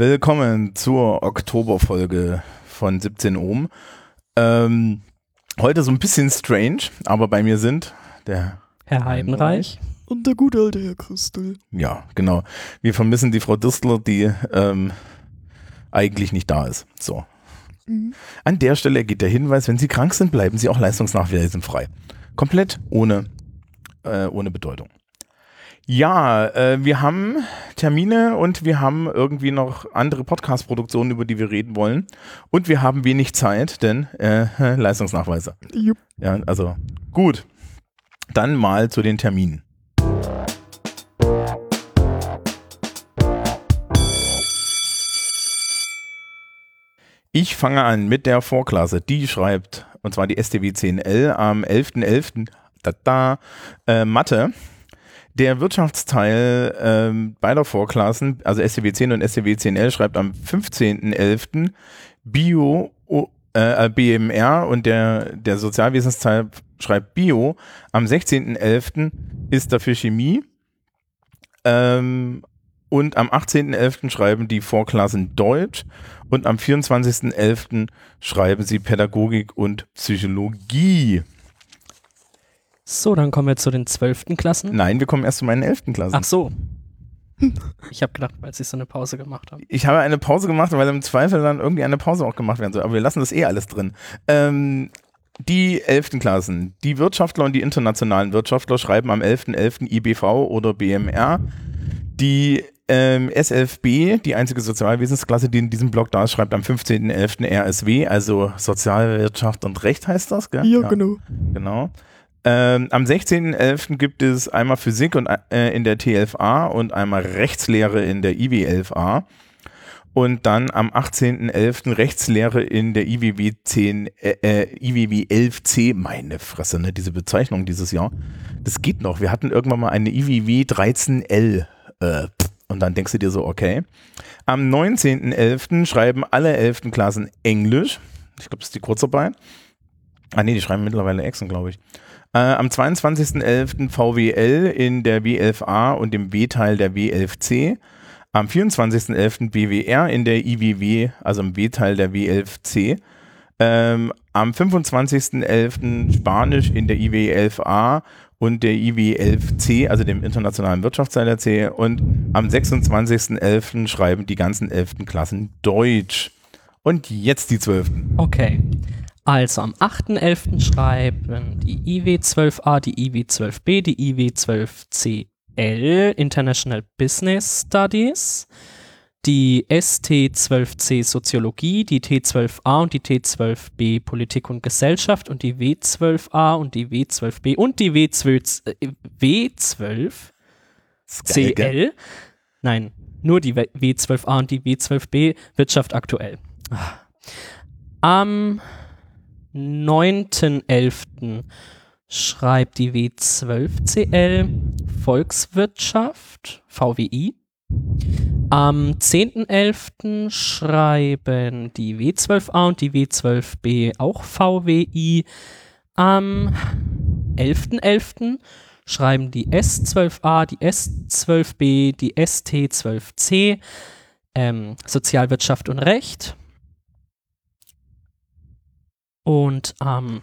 Willkommen zur Oktoberfolge von 17 Ohm. Ähm, heute so ein bisschen strange, aber bei mir sind der Herr Heidenreich und der gute alte Herr Christel. Ja, genau. Wir vermissen die Frau Distler, die ähm, eigentlich nicht da ist. So. Mhm. An der Stelle geht der Hinweis, wenn Sie krank sind, bleiben Sie auch leistungsnachweisend Komplett ohne, äh, ohne Bedeutung. Ja, äh, wir haben Termine und wir haben irgendwie noch andere Podcast-Produktionen, über die wir reden wollen. Und wir haben wenig Zeit, denn äh, Leistungsnachweise. Jupp. Ja, also gut. Dann mal zu den Terminen. Ich fange an mit der Vorklasse. Die schreibt, und zwar die STW 10L am 11.11. Da, da, äh, Mathe. Der Wirtschaftsteil ähm, beider Vorklassen, also STW 10 und STW 10L, schreibt am 15.11. Bio äh, BMR und der, der Sozialwesensteil schreibt Bio. Am 16.11. ist dafür Chemie. Ähm, und am 18.11. schreiben die Vorklassen Deutsch und am 24.11. schreiben sie Pädagogik und Psychologie. So, dann kommen wir zu den 12. Klassen. Nein, wir kommen erst zu meinen 11. Klassen. Ach so. Ich habe gedacht, weil sie so eine Pause gemacht haben. Ich habe eine Pause gemacht, weil im Zweifel dann irgendwie eine Pause auch gemacht werden soll. Aber wir lassen das eh alles drin. Ähm, die 11. Klassen. Die Wirtschaftler und die internationalen Wirtschaftler schreiben am 11.11. .11. IBV oder BMR. Die ähm, SFB, die einzige Sozialwesensklasse, die in diesem Blog da ist, schreibt am 15.11. RSW, also Sozialwirtschaft und Recht heißt das, gell? Ja, ja. genau. Genau. Ähm, am 16.11. gibt es einmal Physik und, äh, in der T11a und einmal Rechtslehre in der IW11a. Und dann am 18.11. Rechtslehre in der IWW 10, äh, äh IWW 11c, meine Fresse, ne, diese Bezeichnung dieses Jahr. Das geht noch. Wir hatten irgendwann mal eine IWW 13L. Äh, und dann denkst du dir so, okay. Am 19.11. schreiben alle 11. Klassen Englisch. Ich glaube, das ist die Kurzarbeit. Ah nee, die schreiben mittlerweile Exen, glaube ich. Äh, am 22.11. VWL in der W11A und dem W-Teil der W11C. Am 24.11. BWR in der IWW, also im W-Teil der W11C. Ähm, am 25.11. Spanisch in der IW11A und der IW11C, also dem internationalen Wirtschaftsteil C. Und am 26.11. schreiben die ganzen 11. Klassen Deutsch. Und jetzt die 12. Okay. Also am 8.11. schreiben die IW12A, die IW12B, die IW12CL, International Business Studies die ST12C Soziologie, die T12A und die T12B Politik und Gesellschaft und die W12A und die W12B und die W12, äh, W12 CL. Nein, nur die W12A und die W12B Wirtschaft aktuell. Am 9.11. schreibt die W12CL Volkswirtschaft, VWI. Am 10.11. schreiben die W12A und die W12B auch VWI. Am 11.11. .11. schreiben die S12A, die S12B, die ST12C ähm, Sozialwirtschaft und Recht. Und am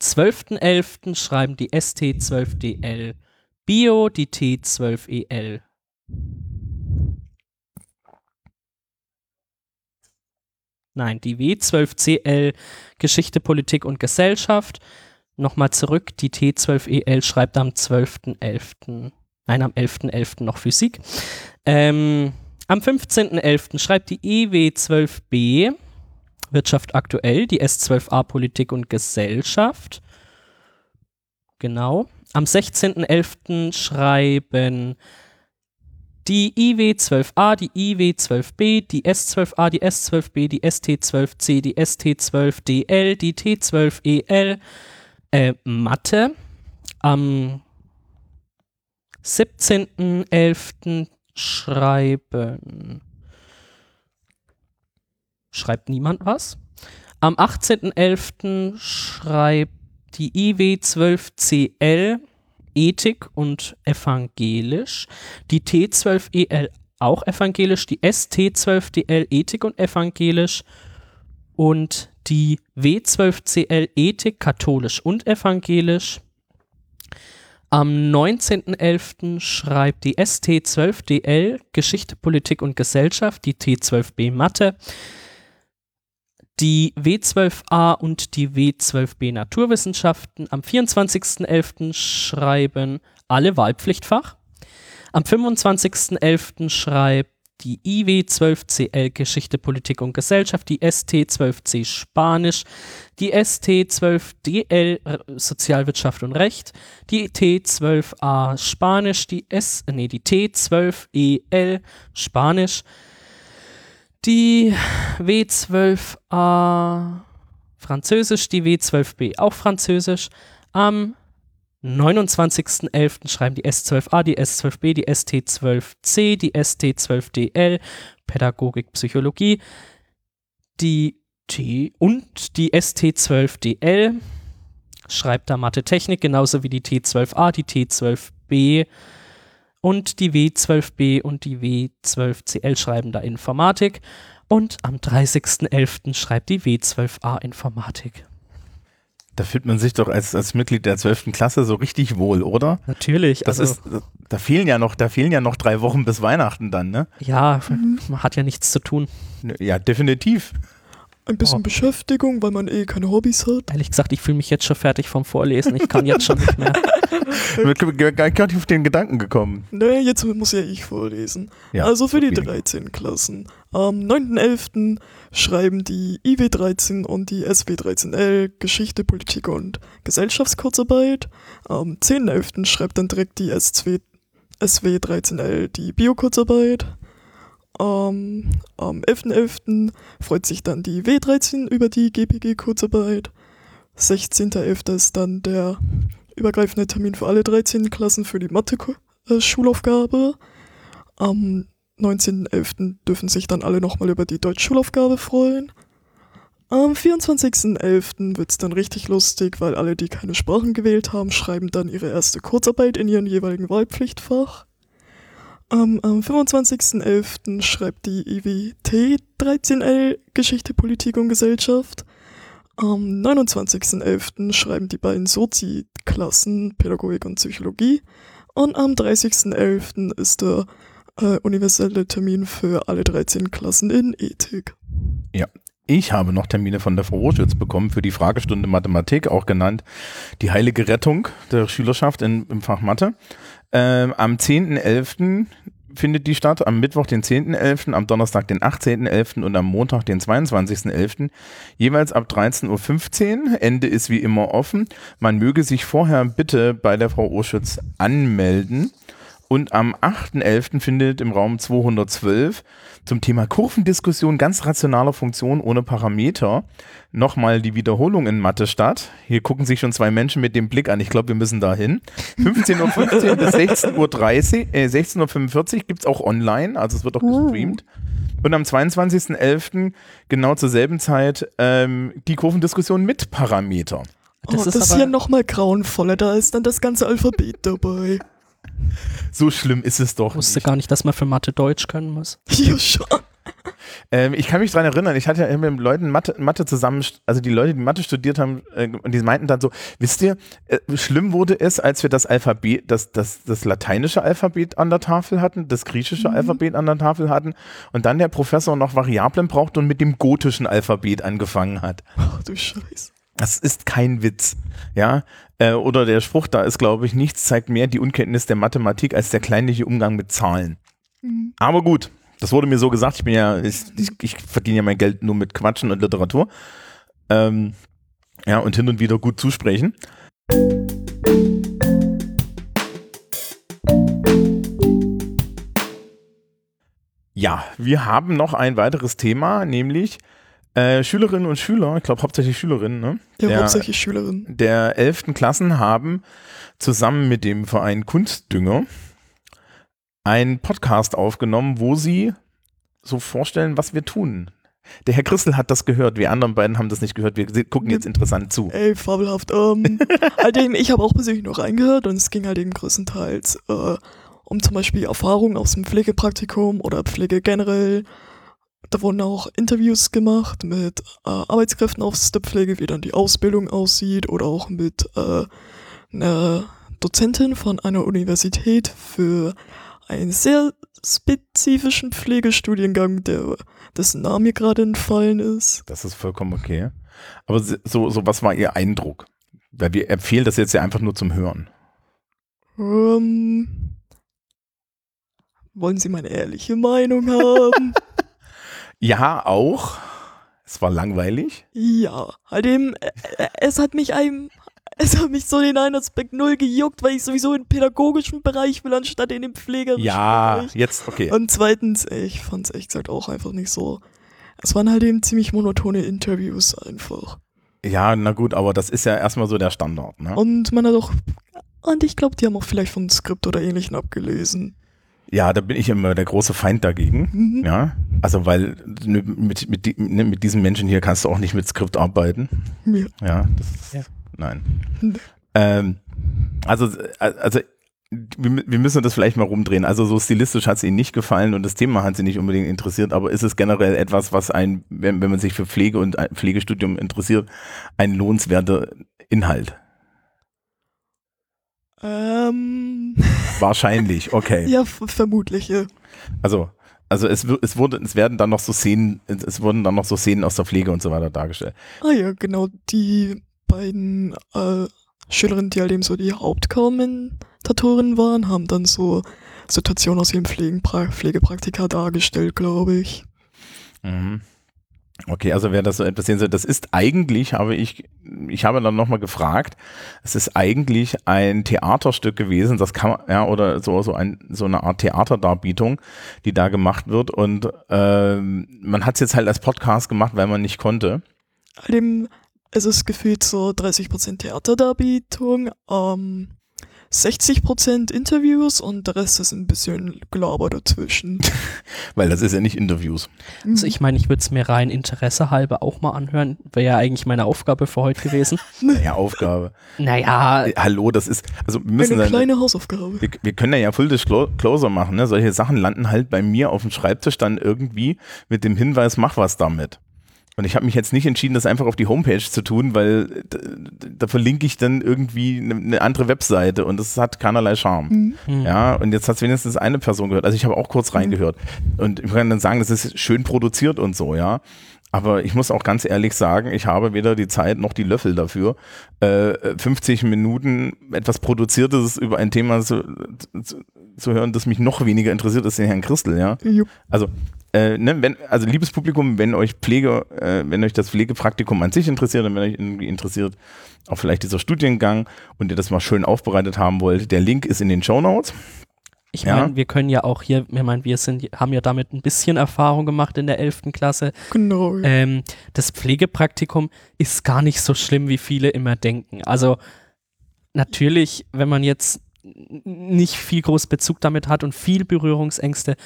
12.11. schreiben die ST12DL Bio, die T12EL Nein, die W12CL Geschichte, Politik und Gesellschaft. Nochmal zurück, die T12EL schreibt am 12.11. Nein, am 11.11. .11. noch Physik. Ähm, am 15.11. schreibt die EW12B Wirtschaft aktuell, die S12A Politik und Gesellschaft. Genau. Am 16.11. schreiben die IW12A, die IW12B, die S12A, die S12B, die ST12C, die ST12DL, die T12EL, äh, Mathe. Am 17.11. schreiben. Schreibt niemand was? Am 18.11. schreibt die IW12CL Ethik und evangelisch, die T12EL auch evangelisch, die ST12DL Ethik und evangelisch und die W12CL Ethik katholisch und evangelisch. Am 19.11. schreibt die ST12DL Geschichte, Politik und Gesellschaft, die T12B Mathe, die W12A und die W12B Naturwissenschaften. Am 24.11. schreiben alle Wahlpflichtfach. Am 25.11. schreibt die IW12CL Geschichte, Politik und Gesellschaft, die ST12C Spanisch, die ST12DL Sozialwirtschaft und Recht, die T12A Spanisch, die S, nee, die T12EL Spanisch, die W12A Französisch, die W12B auch Französisch. Am 29.11. schreiben die S12A, die S12B, die ST12C, die ST12DL, Pädagogik, Psychologie, die T und die ST12DL schreibt da Mathe Technik, genauso wie die T12A, die T12B und die W12B und die W12CL schreiben da Informatik. Und am 30.11. schreibt die W12A Informatik. Da fühlt man sich doch als, als Mitglied der 12. Klasse so richtig wohl, oder? Natürlich. Das also, ist, da fehlen ja noch, da fehlen ja noch drei Wochen bis Weihnachten dann, ne? Ja, man hat ja nichts zu tun. Ja, definitiv. Ein bisschen Oh. Beschäftigung, weil man eh keine Hobbys hat. Ehrlich gesagt, ich fühle mich jetzt schon fertig vom Vorlesen. Ich kann jetzt schon nicht mehr. Ich bin gar nicht auf den Gedanken gekommen. Nee, jetzt muss ja ich vorlesen. Ja, also für die okay. 13 Klassen. Am 9.11. schreiben die IW13 und die SW13L Geschichte, Politik und Gesellschaftskurzarbeit. Am 10.11. schreibt dann direkt die S2, SW13L die Bio-Kurzarbeit. Ähm, am 11.11. freut sich dann die W13 über die GPG-Kurzarbeit. 16.11. ist dann der übergreifende Termin für alle 13 Klassen für die Mathe-Schulaufgabe. Am 19.11. dürfen sich dann alle nochmal über die Deutschschulaufgabe freuen. Am 24.11. wird es dann richtig lustig, weil alle, die keine Sprachen gewählt haben, schreiben dann ihre erste Kurzarbeit in ihren jeweiligen Wahlpflichtfach. Ähm, am 25.11. schreibt die IWT 13L Geschichte, Politik und Gesellschaft. Am 29.11. schreiben die beiden Sozi-Klassen Pädagogik und Psychologie. Und am 30.11. ist der äh, universelle Termin für alle 13 Klassen in Ethik. Ich habe noch Termine von der Frau Roschütz bekommen für die Fragestunde Mathematik, auch genannt die heilige Rettung der Schülerschaft in, im Fach Mathe. Ähm, am 10.11. findet die statt, am Mittwoch den 10.11., am Donnerstag den 18.11. und am Montag den 22.11. Jeweils ab 13.15 Uhr. Ende ist wie immer offen. Man möge sich vorher bitte bei der Frau Oschütz anmelden. Und am 8.11. findet im Raum 212 zum Thema Kurvendiskussion ganz rationaler Funktion ohne Parameter nochmal die Wiederholung in Mathe statt. Hier gucken sich schon zwei Menschen mit dem Blick an. Ich glaube, wir müssen da hin. 15.15 Uhr bis 16.30 Uhr, äh, 16.45 Uhr gibt es auch online, also es wird auch gestreamt. Und am 22.11. genau zur selben Zeit ähm, die Kurvendiskussion mit Parameter. Das, oh, das ist, aber- ja nochmal grauenvoller, da ist dann das ganze Alphabet dabei. So schlimm ist es doch. Ich wusste nicht. gar nicht, dass man für Mathe Deutsch können muss. Ja, schon. Ähm, ich kann mich dran erinnern, ich hatte ja immer mit Leuten Mathe, Mathe zusammen, also die Leute, die Mathe studiert haben, äh, und die meinten dann so, wisst ihr, äh, schlimm wurde es, als wir das Alphabet, das, das, das lateinische Alphabet an der Tafel hatten, das griechische Alphabet an der Tafel hatten und dann der Professor noch Variablen brauchte und mit dem gotischen Alphabet angefangen hat. Ach du Scheiß. Das ist kein Witz, ja. Äh, oder der Spruch da ist, glaube ich, nichts zeigt mehr die Unkenntnis der Mathematik als der kleinliche Umgang mit Zahlen. Mhm. Aber gut, das wurde mir so gesagt. Ich bin ja, ich, ich, ich verdiene ja mein Geld nur mit Quatschen und Literatur. Ähm, ja, und hin und wieder gut zusprechen. Ja, wir haben noch ein weiteres Thema, nämlich äh, Schülerinnen und Schüler, ich glaube hauptsächlich Schülerinnen, ne? Ja, Der- hauptsächlich Schülerin. der 11. Klassen haben zusammen mit dem Verein Kunstdünger einen Podcast aufgenommen, wo sie so vorstellen, was wir tun. Der Herr Christel hat das gehört, wir anderen beiden haben das nicht gehört. Wir gucken jetzt interessant zu. Ey, fabelhaft. Ähm, halt eben, ich habe auch persönlich noch reingehört und es ging halt eben größtenteils äh, um zum Beispiel Erfahrungen aus dem Pflegepraktikum oder Pflege generell. Da wurden auch Interviews gemacht mit äh, Arbeitskräften aus der Pflege, wie dann die Ausbildung aussieht oder auch mit äh, einer Dozentin von einer Universität für einen sehr spezifischen Pflegestudiengang, der, dessen Name mir gerade entfallen ist. Das ist vollkommen okay. Aber so, so was war Ihr Eindruck? Weil wir empfehlen das jetzt ja einfach nur zum Hören. Ähm, wollen Sie meine ehrliche Meinung haben? ja, auch. Es war langweilig. Ja, halt eben, äh, äh, es hat mich einem, es hat mich so den einen Aspekt null gejuckt, weil ich sowieso im pädagogischen Bereich will, anstatt in dem pflegerischen Ja, Bereich. jetzt, okay. Und zweitens, ich fand es echt gesagt auch einfach nicht so. Es waren halt eben ziemlich monotone Interviews einfach. Ja, na gut, aber das ist ja erstmal so der Standard, ne? Und man hat auch, und ich glaube, die haben auch vielleicht von Skript oder ähnlichen abgelesen. Ja, da bin ich immer der große Feind dagegen. Mhm. Ja, also weil mit, mit, die- ne, mit diesen Menschen hier kannst du auch nicht mit Skript arbeiten. Ja. Ja, das ist, Ja. nein. Nee. Ähm, also, äh, also wir, wir müssen das vielleicht mal rumdrehen. Also so stilistisch hat es Ihnen nicht gefallen und das Thema hat Sie nicht unbedingt interessiert, aber ist es generell etwas, was ein, wenn, wenn man sich für Pflege und ein Pflegestudium interessiert, ein lohnenswerter Inhalt? Ähm, Wahrscheinlich, okay. ja, vermutlich, ja. Also, also es, es wurde, es werden dann noch so Szenen, es wurden dann noch so Szenen aus der Pflege und so weiter dargestellt. Ah ja, genau, die beiden äh, Schülerinnen, die halt eben so die Hauptkommentatoren waren, haben dann so Situationen aus ihrem Pflegepraktika dargestellt, glaube ich. Mhm. Okay, also wer das so etwas sehen soll, das ist eigentlich, habe ich, ich habe dann nochmal gefragt, es ist eigentlich ein Theaterstück gewesen, das kann man, ja, oder so, so, ein, so eine Art Theaterdarbietung, die da gemacht wird und ähm, man hat es jetzt halt als Podcast gemacht, weil man nicht konnte. Eben, es ist gefühlt so 30% Theaterdarbietung, ähm, 60% Interviews und der Rest ist ein bisschen Gelaber dazwischen. Weil das ist ja nicht Interviews. Also ich meine, ich würde es mir rein Interesse halber auch mal anhören. Wäre ja eigentlich meine Aufgabe für heute gewesen. Ja, Aufgabe. naja, Äh, Hallo, das ist, also wir müssen Eine dann, kleine Hausaufgabe. wir, wir können ja Full Disclosure machen, ne? Solche Sachen landen halt bei mir auf dem Schreibtisch dann irgendwie mit dem Hinweis, mach was damit. Und ich habe mich jetzt nicht entschieden, das einfach auf die Homepage zu tun, weil da, da verlinke ich dann irgendwie eine, eine andere Webseite und das hat keinerlei Charme. Mhm. hm. Ja, und jetzt hat es wenigstens eine Person gehört. Also ich habe auch kurz reingehört. Und ich kann dann sagen, das ist schön produziert und so, ja. Aber ich muss auch ganz ehrlich sagen, ich habe weder die Zeit noch die Löffel dafür, äh, 50 Minuten etwas Produziertes über ein Thema zu, zu, zu hören, das mich noch weniger interessiert als den Herrn Christel, ja. Jupp. Also, äh, ne, wenn, also liebes Publikum, wenn euch Pflege, äh, wenn euch das Pflegepraktikum an sich interessiert und wenn euch irgendwie interessiert, auch vielleicht dieser Studiengang und ihr das mal schön aufbereitet haben wollt, der Link ist in den Show Notes. ich Ja. meine, wir können ja auch hier, ich meine, wir sind, haben ja damit ein bisschen Erfahrung gemacht in der 11. Klasse. Genau. Ähm, das Pflegepraktikum ist gar nicht so schlimm, wie viele immer denken. Also natürlich, wenn man jetzt nicht viel groß Bezug damit hat und viel Berührungsängste,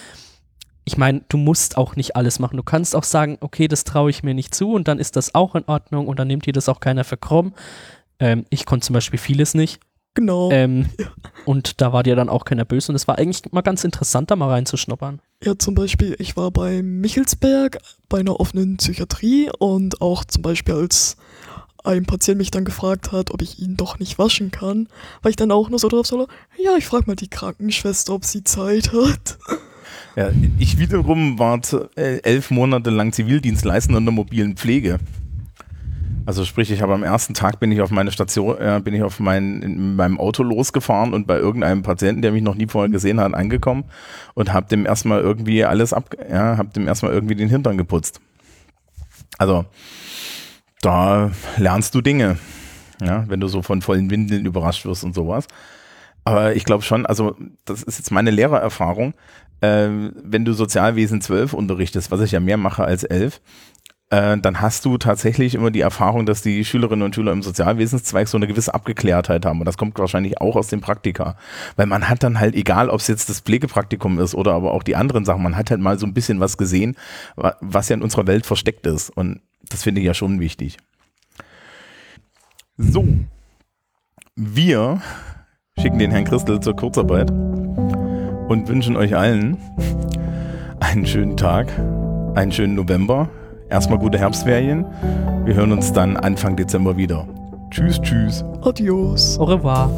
ich meine, du musst auch nicht alles machen. Du kannst auch sagen, okay, das traue ich mir nicht zu und dann ist das auch in Ordnung und dann nimmt dir das auch keiner für krumm. Ähm, ich konnte zum Beispiel vieles nicht. Genau. Ähm, und da war dir dann auch keiner böse und es war eigentlich mal ganz interessant, da mal reinzuschnuppern. Ja, zum Beispiel, ich war bei Michelsberg bei einer offenen Psychiatrie und auch zum Beispiel, als ein Patient mich dann gefragt hat, ob ich ihn doch nicht waschen kann, war ich dann auch nur so drauf, so, ja, ich frage mal die Krankenschwester, ob sie Zeit hat. Ja, ich wiederum war äh, elf Monate lang Zivildienstleistender in der mobilen Pflege. Also sprich, ich habe am ersten Tag bin ich auf meine Station, äh, bin ich auf mein, in meinem Auto losgefahren und bei irgendeinem Patienten, der mich noch nie vorher gesehen hat, angekommen und habe dem erstmal irgendwie alles ab, ja, habe dem erstmal irgendwie den Hintern geputzt. Also da lernst du Dinge, ja, wenn du so von vollen Windeln überrascht wirst und sowas. Aber ich glaube schon, also das ist jetzt meine Lehrererfahrung, ähm, wenn du Sozialwesen 12 unterrichtest, was ich ja mehr mache als 11, äh, dann hast du tatsächlich immer die Erfahrung, dass die Schülerinnen und Schüler im Sozialwesenszweig so eine gewisse Abgeklärtheit haben. Und das kommt wahrscheinlich auch aus dem Praktika. Weil man hat dann halt, egal ob es jetzt das Pflegepraktikum ist oder aber auch die anderen Sachen, man hat halt mal so ein bisschen was gesehen, wa- was ja in unserer Welt versteckt ist. Und das finde ich ja schon wichtig. So. Wir schicken den Herrn Christel zur Kurzarbeit und wünschen euch allen einen schönen Tag, einen schönen November. Erstmal gute Herbstferien. Wir hören uns dann Anfang Dezember wieder. Tschüss, tschüss. Adios. Au revoir.